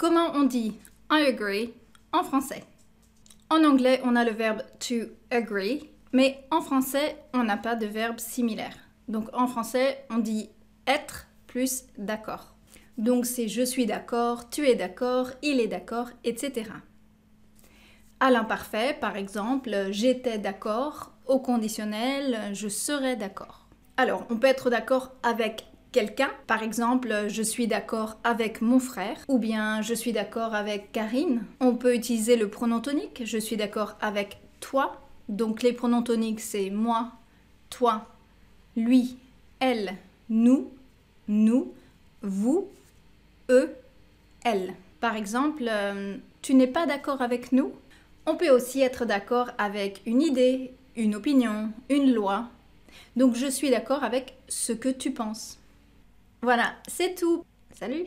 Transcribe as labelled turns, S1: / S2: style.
S1: Comment on dit I agree en français? En anglais, on a le verbe to agree, mais en français, on n'a pas de verbe similaire. Donc en français, on dit être plus d'accord. Donc c'est je suis d'accord, tu es d'accord, il est d'accord, etc. À l'imparfait, par exemple, j'étais d'accord, au conditionnel, je serais d'accord. Alors, on peut être d'accord avec quelqu'un. Par exemple, je suis d'accord avec mon frère ou bien je suis d'accord avec Karine. On peut utiliser le pronom tonique, je suis d'accord avec toi. Donc les pronoms toniques, c'est moi, toi, lui, elle, nous, nous, vous, eux, elle. Par exemple, euh, tu n'es pas d'accord avec nous? On peut aussi être d'accord avec une idée, une opinion, une loi. Donc je suis d'accord avec ce que tu penses. Voilà, c'est tout. Salut